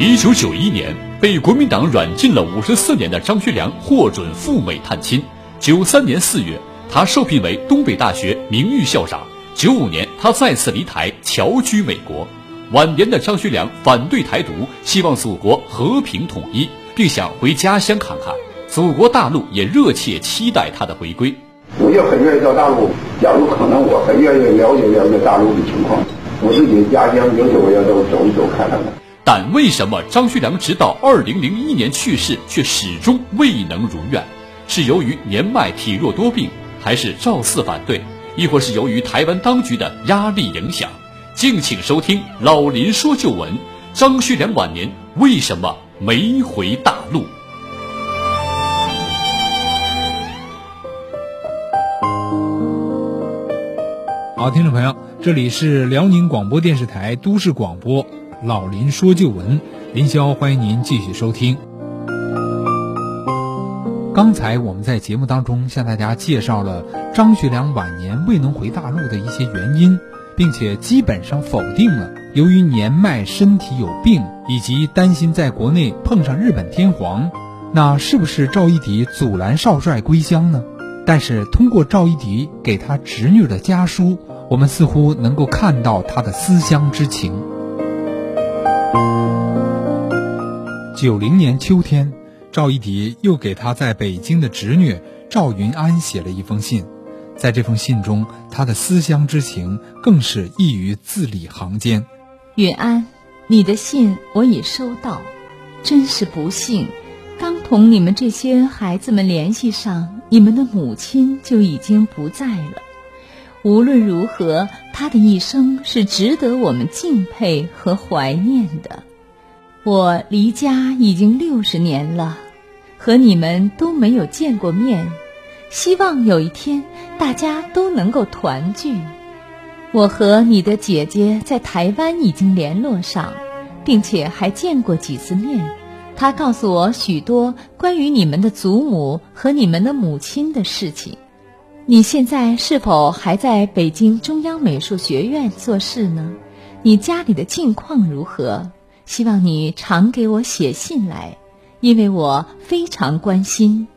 一九九一年，被国民党软禁了五十四年的张学良获准赴美探亲。九三年四月，他受聘为东北大学名誉校长。九五年，他再次离台侨居美国。晚年的张学良反对台独，希望祖国和平统一，并想回家乡看看。祖国大陆也热切期待他的回归。我也很愿意到大陆，假如可能，我很愿意了解了解大陆的情况。我自己的家乡，有时我要走走一走，看看。但为什么张学良直到二零零一年去世，却始终未能如愿？是由于年迈体弱多病，还是赵四反对，亦或是由于台湾当局的压力影响？敬请收听老林说旧闻：张学良晚年为什么没回大陆？好，听众朋友，这里是辽宁广播电视台都市广播老林说旧闻，林霄欢迎您继续收听。刚才我们在节目当中向大家介绍了张学良晚年未能回大陆的一些原因。并且基本上否定了，由于年迈、身体有病，以及担心在国内碰上日本天皇，那是不是赵一荻阻拦少帅归乡呢？但是通过赵一荻给他侄女的家书，我们似乎能够看到他的思乡之情。九零年秋天，赵一荻又给他在北京的侄女赵云安写了一封信。在这封信中，他的思乡之情更是溢于字里行间。允安，你的信我已收到，真是不幸，刚同你们这些孩子们联系上，你们的母亲就已经不在了。无论如何，他的一生是值得我们敬佩和怀念的。我离家已经六十年了，和你们都没有见过面。希望有一天大家都能够团聚。我和你的姐姐在台湾已经联络上，并且还见过几次面。她告诉我许多关于你们的祖母和你们的母亲的事情。你现在是否还在北京中央美术学院做事呢？你家里的近况如何？希望你常给我写信来，因为我非常关心。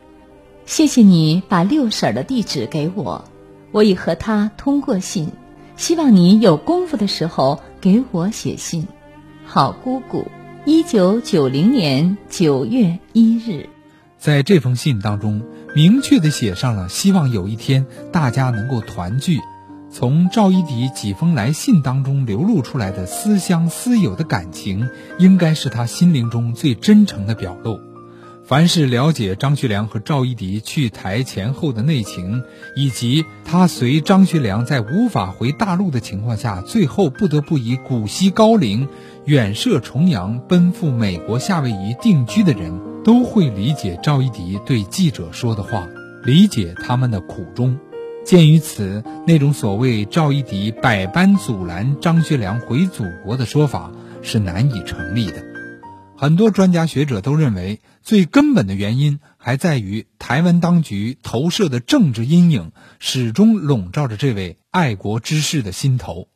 谢谢你把六婶的地址给我，我已和她通过信，希望你有功夫的时候给我写信。好姑姑，一九九零年九月一日，在这封信当中，明确的写上了希望有一天大家能够团聚。从赵一荻几封来信当中流露出来的思乡思友的感情，应该是他心灵中最真诚的表露。凡是了解张学良和赵一荻去台前后的内情，以及他随张学良在无法回大陆的情况下，最后不得不以古稀高龄，远涉重洋，奔赴美国夏威夷定居的人，都会理解赵一荻对记者说的话，理解他们的苦衷。鉴于此，那种所谓赵一荻百般阻拦张学良回祖国的说法是难以成立的。很多专家学者都认为，最根本的原因还在于台湾当局投射的政治阴影始终笼罩着这位爱国之士的心头。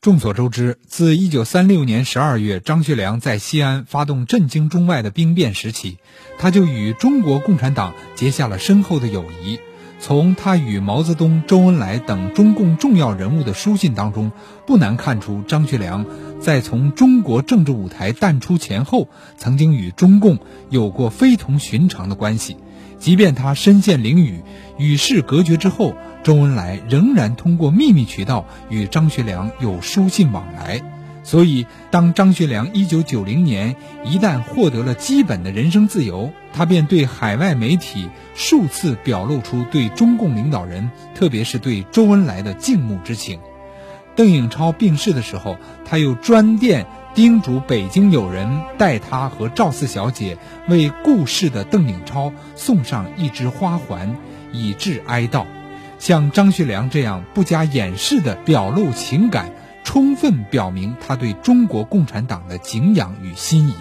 众所周知，自1936年12月张学良在西安发动震惊中外的兵变时起，他就与中国共产党结下了深厚的友谊。从他与毛泽东、周恩来等中共重要人物的书信当中，不难看出张学良在从中国政治舞台淡出前后，曾经与中共有过非同寻常的关系。即便他身陷囹圄、与世隔绝之后，周恩来仍然通过秘密渠道与张学良有书信往来。所以，当张学良一九九零年一旦获得了基本的人生自由，他便对海外媒体数次表露出对中共领导人，特别是对周恩来的敬慕之情。邓颖超病逝的时候，他又专电叮嘱北京友人代他和赵四小姐为故世的邓颖超送上一枝花环，以致哀悼。像张学良这样不加掩饰的表露情感。充分表明他对中国共产党的敬仰与心仪。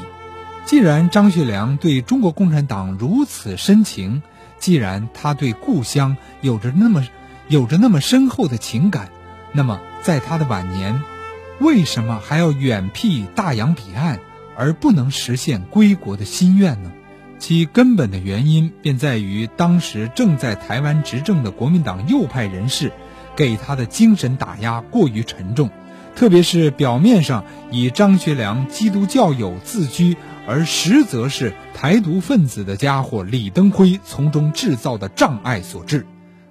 既然张学良对中国共产党如此深情，既然他对故乡有着那么有着那么深厚的情感，那么在他的晚年，为什么还要远僻大洋彼岸，而不能实现归国的心愿呢？其根本的原因便在于当时正在台湾执政的国民党右派人士，给他的精神打压过于沉重，特别是表面上以张学良基督教友自居，而实则是台独分子的家伙李登辉从中制造的障碍所致。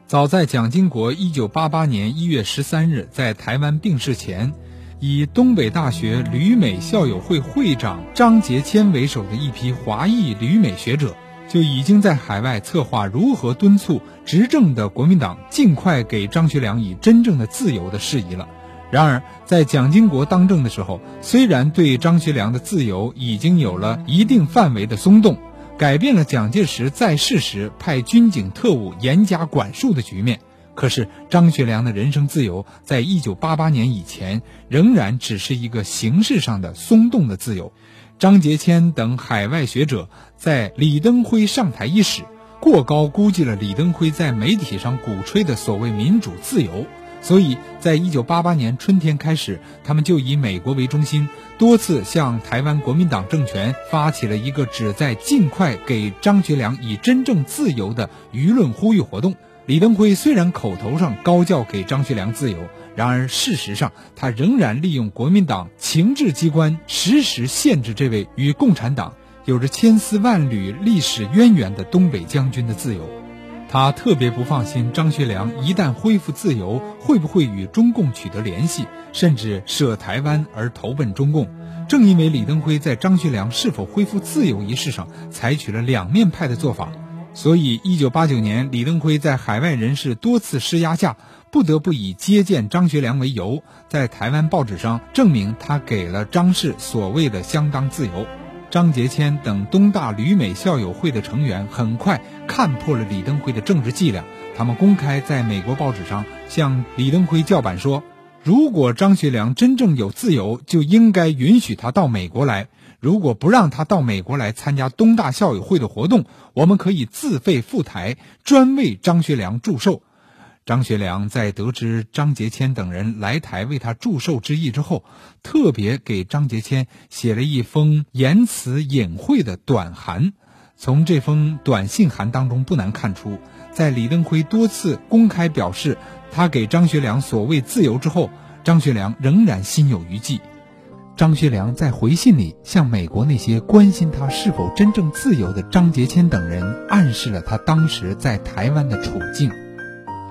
早在蒋经国一九八八年一月十三日在台湾病逝前。以东北大学旅美校友会会长张杰谦为首的一批华裔旅美学者，就已经在海外策划如何敦促执政的国民党尽快给张学良以真正的自由的事宜了。然而，在蒋经国当政的时候，虽然对张学良的自由已经有了一定范围的松动，改变了蒋介石在世时派军警特务严加管束的局面。可是张学良的人生自由，在一九八八年以前，仍然只是一个形式上的松动的自由。张杰谦等海外学者在李登辉上台伊始，过高估计了李登辉在媒体上鼓吹的所谓民主自由，所以在一九八八年春天开始，他们就以美国为中心，多次向台湾国民党政权发起了一个旨在尽快给张学良以真正自由的舆论呼吁活动。李登辉虽然口头上高叫给张学良自由，然而事实上他仍然利用国民党情治机关实时限制这位与共产党有着千丝万缕历史渊源的东北将军的自由。他特别不放心张学良一旦恢复自由，会不会与中共取得联系，甚至舍台湾而投奔中共。正因为李登辉在张学良是否恢复自由一事上采取了两面派的做法。所以，一九八九年，李登辉在海外人士多次施压下，不得不以接见张学良为由，在台湾报纸上证明他给了张氏所谓的相当自由。张杰谦等东大旅美校友会的成员很快看破了李登辉的政治伎俩，他们公开在美国报纸上向李登辉叫板说：“如果张学良真正有自由，就应该允许他到美国来。”如果不让他到美国来参加东大校友会的活动，我们可以自费赴台，专为张学良祝寿。张学良在得知张杰谦等人来台为他祝寿之意之后，特别给张杰谦写了一封言辞隐晦的短函。从这封短信函当中，不难看出，在李登辉多次公开表示他给张学良所谓自由之后，张学良仍然心有余悸。张学良在回信里向美国那些关心他是否真正自由的张杰谦等人暗示了他当时在台湾的处境。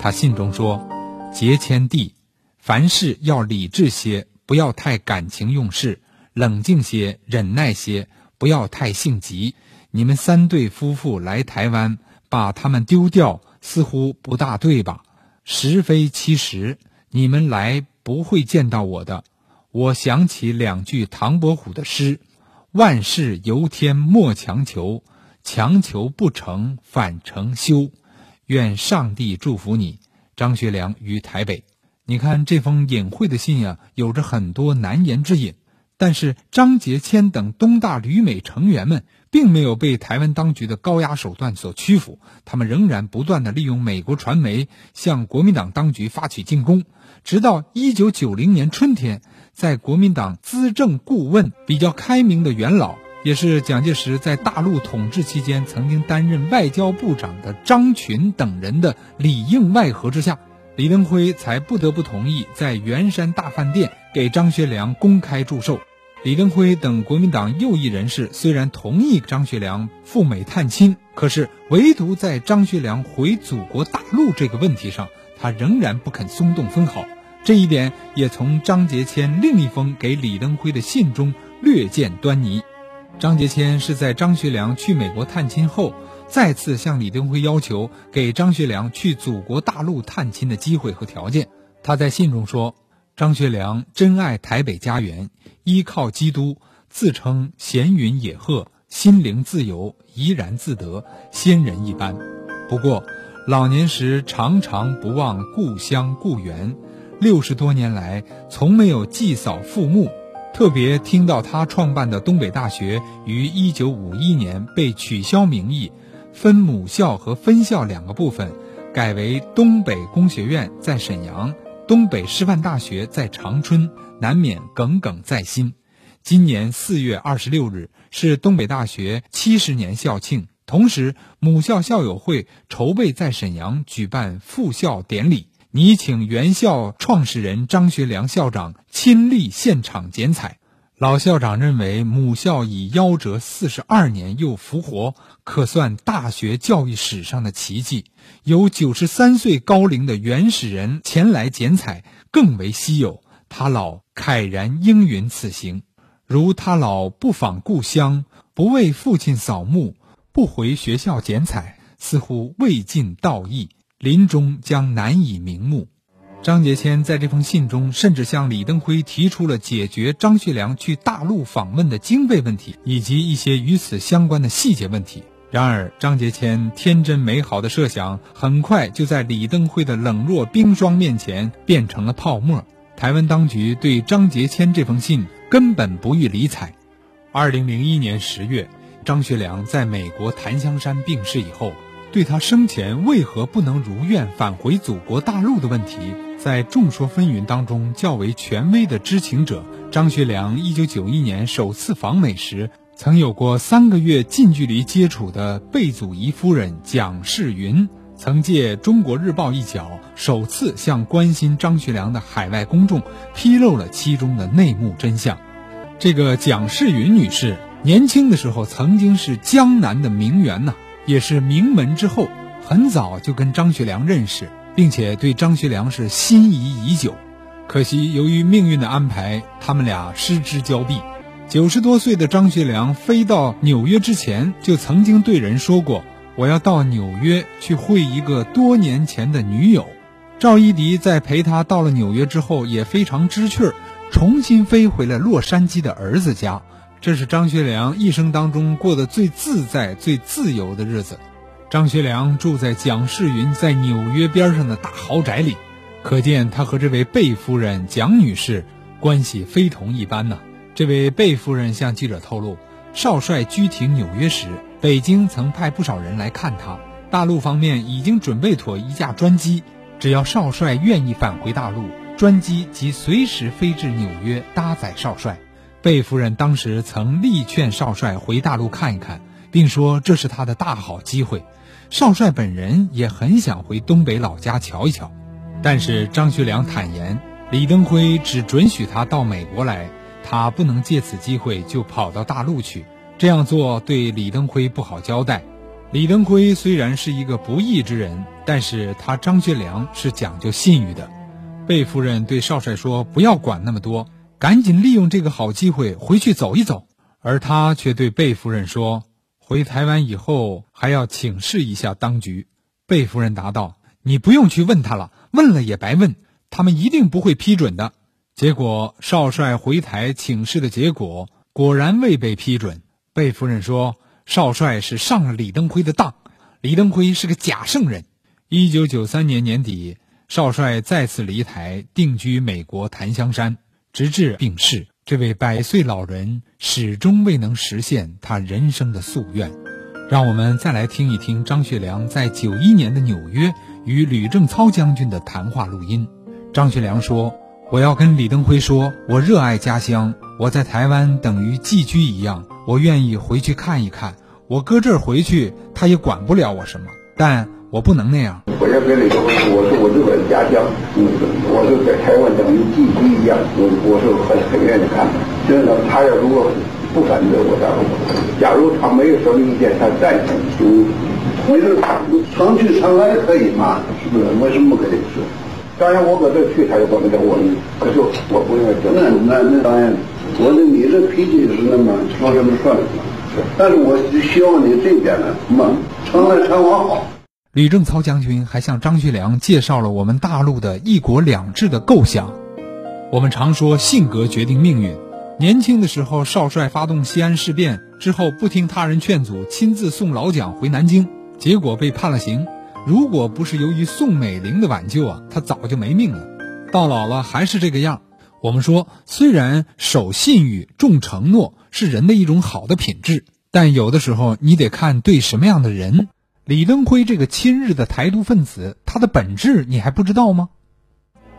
他信中说：“杰谦弟，凡事要理智些，不要太感情用事，冷静些，忍耐些，不要太性急。你们三对夫妇来台湾，把他们丢掉，似乎不大对吧？实非其实，你们来不会见到我的。”我想起两句唐伯虎的诗：“万事由天莫强求，强求不成反成休。”愿上帝祝福你，张学良于台北。你看这封隐晦的信呀，有着很多难言之隐。但是张杰谦等东大旅美成员们并没有被台湾当局的高压手段所屈服，他们仍然不断的利用美国传媒向国民党当局发起进攻，直到一九九零年春天。在国民党资政顾问比较开明的元老，也是蒋介石在大陆统治期间曾经担任外交部长的张群等人的里应外合之下，李登辉才不得不同意在圆山大饭店给张学良公开祝寿。李登辉等国民党右翼人士虽然同意张学良赴美探亲，可是唯独在张学良回祖国大陆这个问题上，他仍然不肯松动分毫。这一点也从张杰谦另一封给李登辉的信中略见端倪。张杰谦是在张学良去美国探亲后，再次向李登辉要求给张学良去祖国大陆探亲的机会和条件。他在信中说：“张学良珍爱台北家园，依靠基督，自称闲云野鹤，心灵自由，怡然自得，仙人一般。不过，老年时常常不忘故乡故园。”六十多年来，从没有祭扫父墓。特别听到他创办的东北大学于一九五一年被取消名义，分母校和分校两个部分，改为东北工学院在沈阳，东北师范大学在长春，难免耿耿在心。今年四月二十六日是东北大学七十年校庆，同时母校校友会筹备在沈阳举办复校典礼，拟请原校创始人张学良校长亲历现场剪彩。老校长认为，母校已夭折四十二年又复活，可算大学教育史上的奇迹。有九十三岁高龄的原始人前来剪彩，更为稀有。他老慨然应允此行，如他老不访故乡，不为父亲扫墓，不回学校剪彩，似乎未尽道义，临终将难以瞑目。张杰谦在这封信中，甚至向李登辉提出了解决张学良去大陆访问的经费问题，以及一些与此相关的细节问题。然而，张杰谦天真美好的设想，很快就在李登辉的冷若冰霜面前变成了泡沫。台湾当局对张杰谦这封信根本不予理睬。二零零一年十月，张学良在美国檀香山病逝以后，对他生前为何不能如愿返回祖国大陆的问题。在众说纷纭当中，较为权威的知情者张学良，一九九一年首次访美时，曾有过三个月近距离接触的贝祖仪夫人蒋世云，曾借《中国日报》一角，首次向关心张学良的海外公众披露了其中的内幕真相。这个蒋世云女士年轻的时候曾经是江南的名媛呐，也是名门之后，很早就跟张学良认识。并且对张学良是心仪已久，可惜由于命运的安排，他们俩失之交臂。九十多岁的张学良飞到纽约之前，就曾经对人说过：“我要到纽约去会一个多年前的女友。”赵一荻在陪他到了纽约之后，也非常知趣儿，重新飞回了洛杉矶的儿子家。这是张学良一生当中过得最自在、最自由的日子。张学良住在蒋世云在纽约边上的大豪宅里，可见他和这位贝夫人蒋女士关系非同一般呢。这位贝夫人向记者透露，少帅居停纽约时，北京曾派不少人来看他。大陆方面已经准备妥一架专机，只要少帅愿意返回大陆，专机即随时飞至纽约搭载少帅。贝夫人当时曾力劝少帅回大陆看一看，并说这是他的大好机会。少帅本人也很想回东北老家瞧一瞧，但是张学良坦言，李登辉只准许他到美国来，他不能借此机会就跑到大陆去，这样做对李登辉不好交代。李登辉虽然是一个不义之人，但是他张学良是讲究信誉的。贝夫人对少帅说：“不要管那么多，赶紧利用这个好机会回去走一走。”而他却对贝夫人说。回台湾以后还要请示一下当局，贝夫人答道：“你不用去问他了，问了也白问，他们一定不会批准的。”结果少帅回台请示的结果果然未被批准。贝夫人说：“少帅是上了李登辉的当，李登辉是个假圣人。”一九九三年年底，少帅再次离台定居美国檀香山，直至病逝。这位百岁老人始终未能实现他人生的夙愿，让我们再来听一听张学良在九一年的纽约与吕正操将军的谈话录音。张学良说：“我要跟李登辉说，我热爱家乡，我在台湾等于寄居一样，我愿意回去看一看。我搁这儿回去，他也管不了我什么，但。”我不能那样。我要跟你说，我是我日本家乡，嗯，我就在台湾等于寄居一样，我我是很很愿意看。真的，他要如果不反对我，假如假如他没有什么意见，他赞成，就或者常去常来可以嘛？是不是？为什么不可以？是。当然，我搁这去，他也不能叫我。可是我不愿意。那那那当然，我的你这脾气是那么说什么算什么。但是我希望你这边呢，嘛，常来常往好。吕正操将军还向张学良介绍了我们大陆的一国两制的构想。我们常说性格决定命运。年轻的时候，少帅发动西安事变之后，不听他人劝阻，亲自送老蒋回南京，结果被判了刑。如果不是由于宋美龄的挽救啊，他早就没命了。到老了还是这个样。我们说，虽然守信誉、重承诺是人的一种好的品质，但有的时候你得看对什么样的人。李登辉这个亲日的台独分子，他的本质你还不知道吗？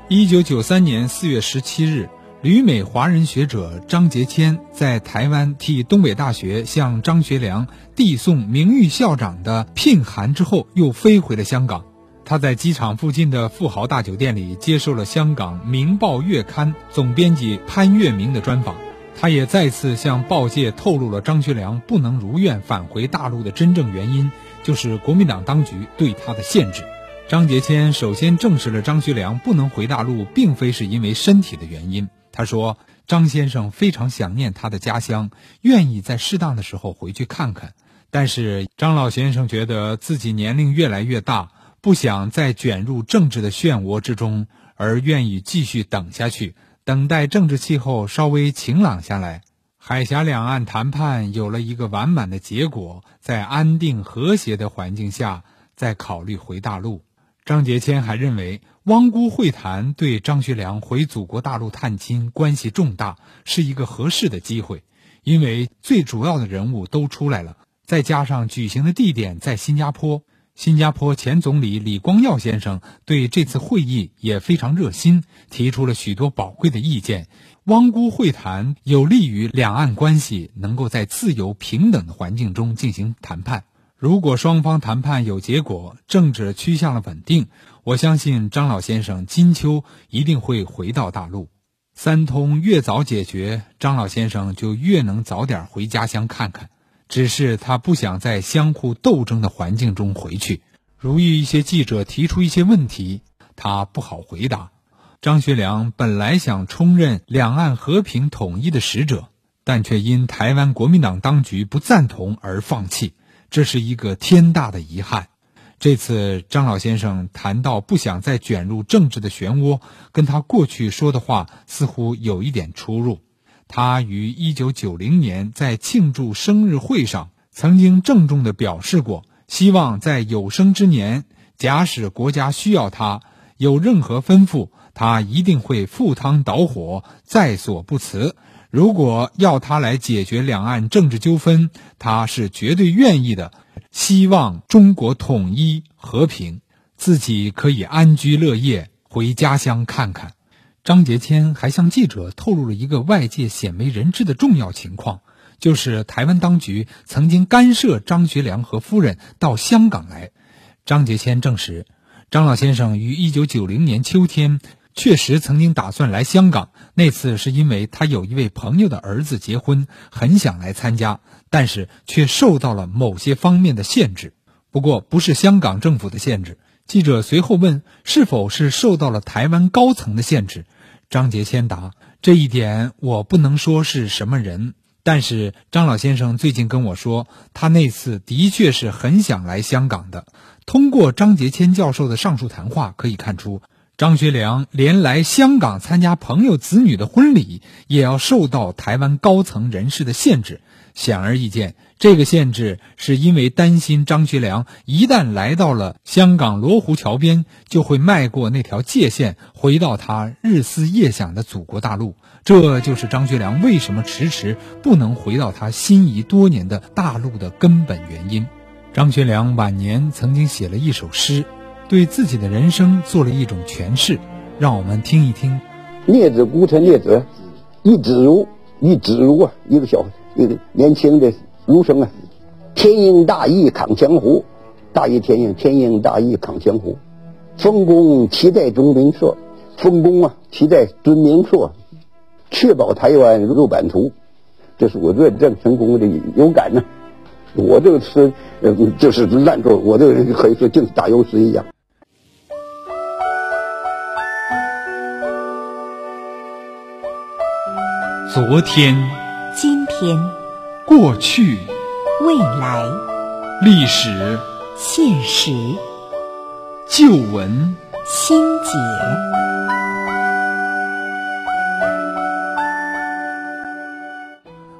一九九三年四月十七日，旅美华人学者张杰谦在台湾替东北大学向张学良递送名誉校长的聘函之后，又飞回了香港。他在机场附近的富豪大酒店里接受了香港《明报月刊》总编辑潘月明的专访。他也再次向报界透露了张学良不能如愿返回大陆的真正原因，就是国民党当局对他的限制。张杰谦首先证实了张学良不能回大陆，并非是因为身体的原因。他说：“张先生非常想念他的家乡，愿意在适当的时候回去看看。但是张老先生觉得自己年龄越来越大，不想再卷入政治的漩涡之中，而愿意继续等下去，等待政治气候稍微晴朗下来，海峡两岸谈判有了一个完满的结果，在安定和谐的环境下，再考虑回大陆。”张杰谦还认为，汪辜会谈对张学良回祖国大陆探亲关系重大，是一个合适的机会，因为最主要的人物都出来了，再加上举行的地点在新加坡，新加坡前总理李光耀先生对这次会议也非常热心，提出了许多宝贵的意见。汪辜会谈有利于两岸关系能够在自由平等的环境中进行谈判。如果双方谈判有结果，政治趋向了稳定，我相信张老先生金秋一定会回到大陆。三通越早解决，张老先生就越能早点回家乡看看。只是他不想在相互斗争的环境中回去。如遇一些记者提出一些问题，他不好回答。张学良本来想充任两岸和平统一的使者，但却因台湾国民党当局不赞同而放弃。这是一个天大的遗憾。这次张老先生谈到不想再卷入政治的漩涡，跟他过去说的话似乎有一点出入。他于一九九零年在庆祝生日会上曾经郑重地表示过，希望在有生之年，假使国家需要他，有任何吩咐，他一定会赴汤蹈火，在所不辞。如果要他来解决两岸政治纠纷，他是绝对愿意的。希望中国统一和平，自己可以安居乐业，回家乡看看。张杰谦还向记者透露了一个外界鲜为人知的重要情况，就是台湾当局曾经干涉张学良和夫人到香港来。张杰谦证实，张老先生于一九九零年秋天。确实曾经打算来香港，那次是因为他有一位朋友的儿子结婚，很想来参加，但是却受到了某些方面的限制。不过不是香港政府的限制。记者随后问是否是受到了台湾高层的限制，张杰先答：这一点我不能说是什么人，但是张老先生最近跟我说，他那次的确是很想来香港的。通过张杰谦教授的上述谈话可以看出。张学良连来香港参加朋友子女的婚礼，也要受到台湾高层人士的限制。显而易见，这个限制是因为担心张学良一旦来到了香港罗湖桥边，就会迈过那条界限，回到他日思夜想的祖国大陆。这就是张学良为什么迟迟不能回到他心仪多年的大陆的根本原因。张学良晚年曾经写了一首诗。对自己的人生做了一种诠释，让我们听一听。列子孤臣列子，一子如一子如啊，一个小一个年轻的儒生啊，天鹰大义抗江湖，大义天鹰，天鹰大义抗江湖，丰功期待中明朔，丰功啊期待尊明朔，确保台湾入版图，这是我论证成功的有感呢。我这个词呃就是烂作，我这个人可以说就是打油诗一样。昨天、今天、过去、未来、历史、现实、旧闻、新解。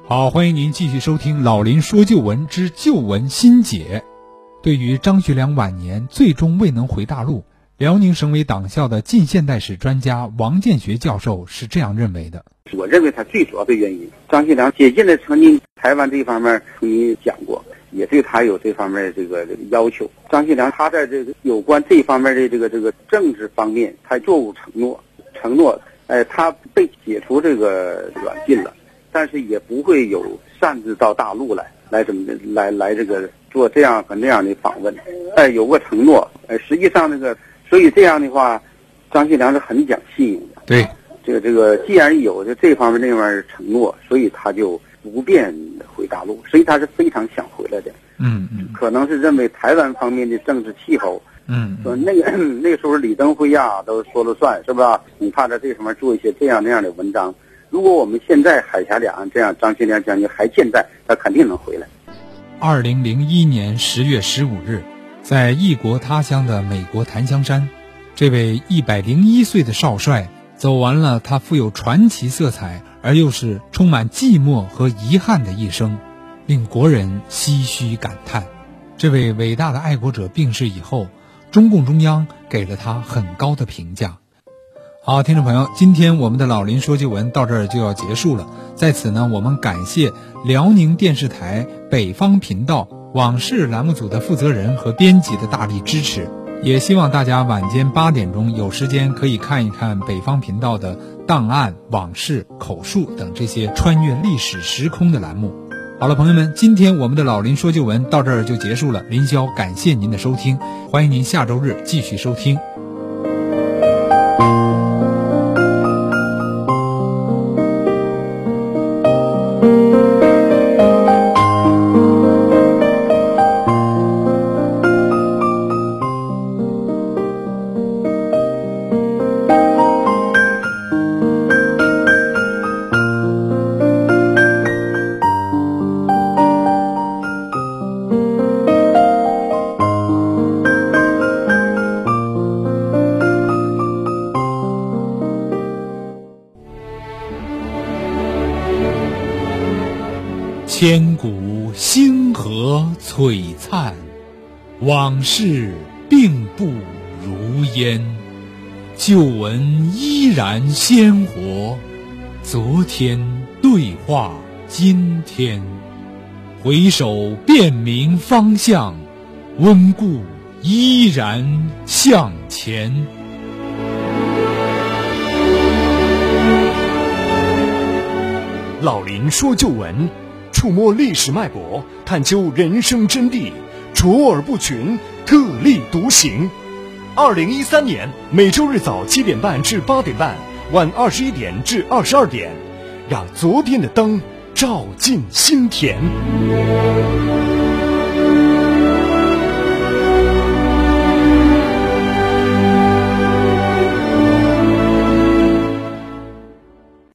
好，欢迎您继续收听《老林说旧闻之旧闻新解》。对于张学良晚年最终未能回大陆。辽宁省委党校的近现代史专家王建学教授是这样认为的：我认为他最主要的原因，张学良接近了曾经台湾这方面，曾经讲过，也对他有这方面这个这个要求。张学良他在这个有关这方面的这个这个政治方面，他作出承诺，承诺哎，他被解除这个软禁了，但是也不会有擅自到大陆来，来怎么的，来来这个做这样和那样的访问，哎，有个承诺，哎，实际上那个，所以这样的话，张学良是很讲信用的。对，这个这个，既然有这这方面那方面承诺，所以他就不便回大陆，所以他是非常想回来的。嗯嗯可能是认为台湾方面的政治气候，嗯说那个那个时候李登辉呀都说了算，是吧？你怕在这上面做一些这样那样的文章。如果我们现在海峡两岸这样，张学良将军还健在，他肯定能回来。二零零一年十月十五日，在异国他乡的美国檀香山，这位一百零一岁的少帅走完了他富有传奇色彩而又是充满寂寞和遗憾的一生，令国人唏嘘感叹。这位伟大的爱国者病逝以后，中共中央给了他很高的评价。好，听众朋友，今天我们的老林说旧闻到这儿就要结束了。在此呢，我们感谢辽宁电视台北方频道往事栏目组的负责人和编辑的大力支持，也希望大家晚间八点钟有时间可以看一看北方频道的档案、往事、口述等这些穿越历史时空的栏目。好了，朋友们，今天我们的老林说旧闻到这儿就结束了。林霄感谢您的收听，欢迎您下周日继续收听。往事并不如烟。旧闻依然鲜活，昨天对话今天。回首辨明方向，温故依然向前。老林说旧闻，触摸历史脉搏，探究人生真谛，卓尔不群，特立独行。二零一三年每周日早七点半至八点半，晚二十一点至二十二点，让昨天的灯照进心田。